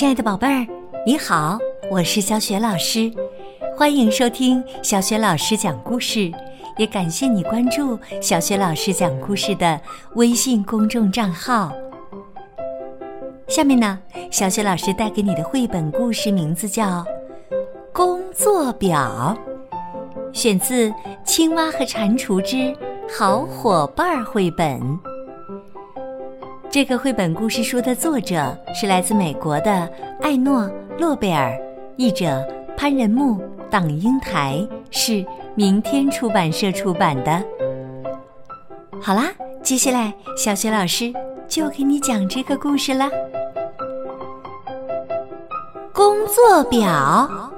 亲爱的宝贝儿，你好，我是小雪老师，欢迎收听小雪老师讲故事，也感谢你关注小雪老师讲故事的微信公众账号。下面呢，小雪老师带给你的绘本故事名字叫《工作表》，选自《青蛙和蟾蜍之好伙伴》绘本。这个绘本故事书的作者是来自美国的艾诺·诺贝尔，译者潘仁木、党英台，是明天出版社出版的。好啦，接下来小雪老师就给你讲这个故事啦。工作表。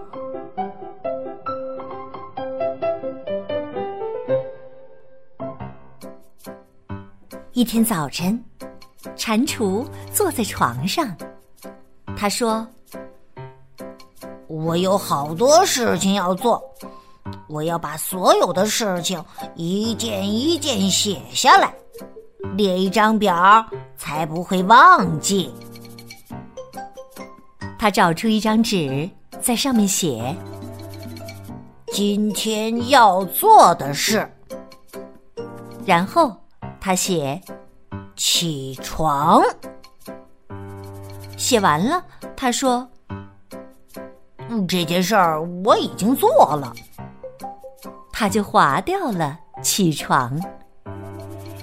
一天早晨。蟾蜍坐在床上，他说：“我有好多事情要做，我要把所有的事情一件一件写下来，列一张表，才不会忘记。”他找出一张纸，在上面写：“今天要做的事。”然后他写。起床，写完了。他说：“这件事儿我已经做了。”他就划掉了起床。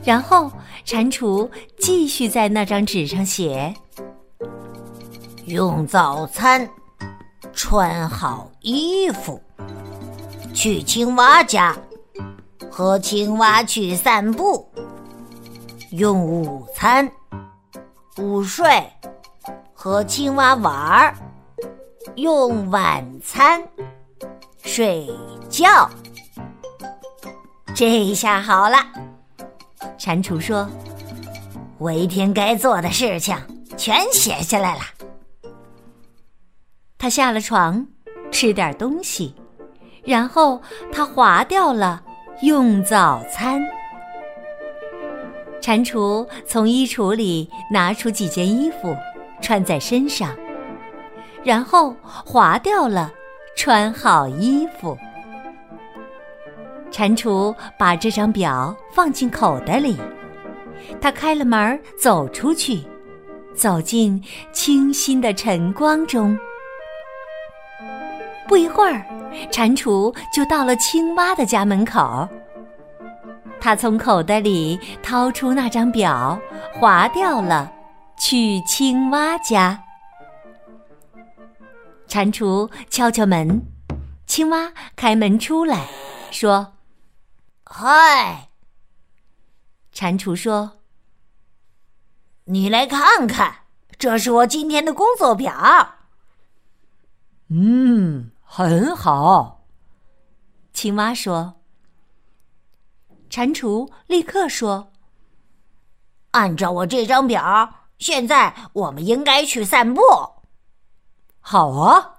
然后蟾蜍继续在那张纸上写：“用早餐，穿好衣服，去青蛙家，和青蛙去散步。”用午餐，午睡，和青蛙玩儿；用晚餐，睡觉。这下好了，蟾蜍说：“我一天该做的事情全写下来了。”他下了床，吃点东西，然后他划掉了用早餐。蟾蜍从衣橱里拿出几件衣服，穿在身上，然后划掉了穿好衣服。蟾蜍把这张表放进口袋里，他开了门走出去，走进清新的晨光中。不一会儿，蟾蜍就到了青蛙的家门口。他从口袋里掏出那张表，划掉了，去青蛙家。蟾蜍敲敲门，青蛙开门出来，说：“嗨。”蟾蜍说：“你来看看，这是我今天的工作表。”嗯，很好。青蛙说。蟾蜍立刻说：“按照我这张表，现在我们应该去散步。”好啊，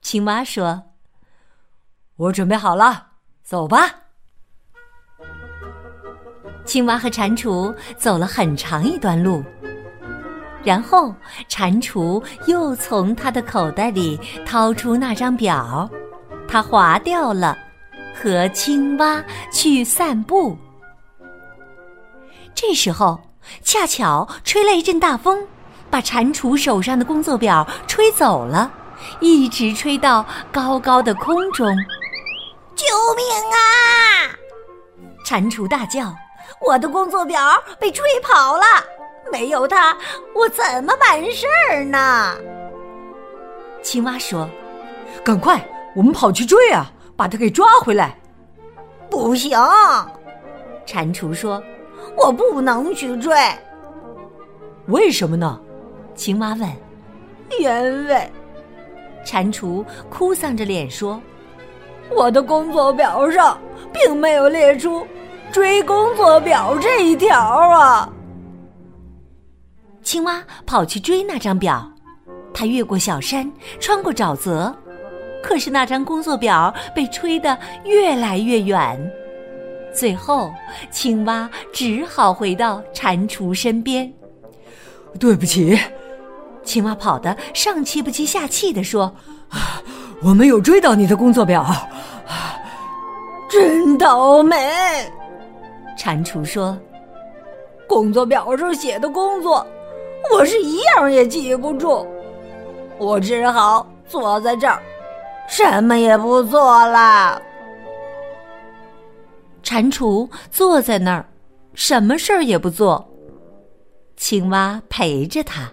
青蛙说：“我准备好了，走吧。”青蛙和蟾蜍走了很长一段路，然后蟾蜍又从他的口袋里掏出那张表，他划掉了。和青蛙去散步。这时候，恰巧吹来一阵大风，把蟾蜍手上的工作表吹走了，一直吹到高高的空中。救命啊！蟾蜍大叫：“我的工作表被吹跑了，没有它，我怎么办事儿呢？”青蛙说：“赶快，我们跑去追啊！”把他给抓回来！不行，蟾蜍说：“我不能去追。”为什么呢？青蛙问。因为，蟾蜍哭丧着脸说：“我的工作表上并没有列出追工作表这一条啊。”青蛙跑去追那张表，它越过小山，穿过沼泽。可是那张工作表被吹得越来越远，最后青蛙只好回到蟾蜍身边。对不起，青蛙跑得上气不接下气的说：“我没有追到你的工作表，真倒霉。”蟾蜍说：“工作表上写的工作，我是一样也记不住，我只好坐在这儿，什么也不做了。”蟾蜍坐在那儿，什么事儿也不做。青蛙陪着他，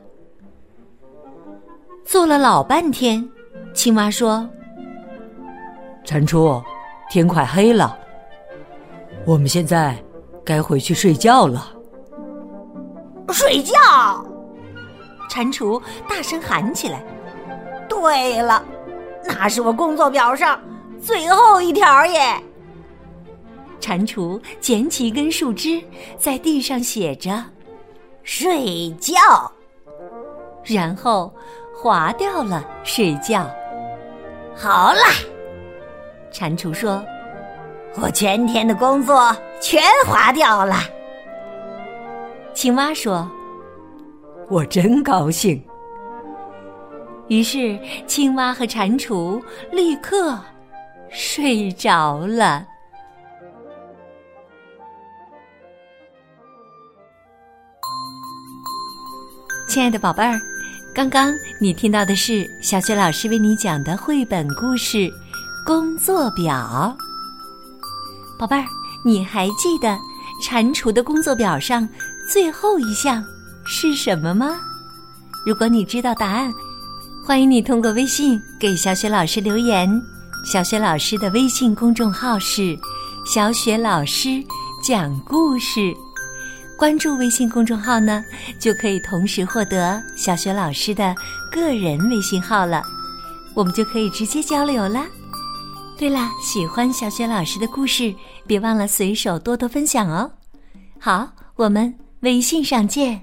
坐了老半天。青蛙说：“蟾蜍，天快黑了，我们现在该回去睡觉了。”睡觉！蟾蜍大声喊起来：“对了，那是我工作表上最后一条耶！”蟾蜍捡起一根树枝，在地上写着。睡觉，然后划掉了睡觉。好了，蟾蜍说：“我全天的工作全划掉了。”青蛙说：“我真高兴。”于是，青蛙和蟾蜍立刻睡着了。亲爱的宝贝儿，刚刚你听到的是小雪老师为你讲的绘本故事《工作表》。宝贝儿，你还记得蟾蜍的工作表上最后一项是什么吗？如果你知道答案，欢迎你通过微信给小雪老师留言。小雪老师的微信公众号是“小雪老师讲故事”。关注微信公众号呢，就可以同时获得小雪老师的个人微信号了，我们就可以直接交流了。对了，喜欢小雪老师的故事，别忘了随手多多分享哦。好，我们微信上见。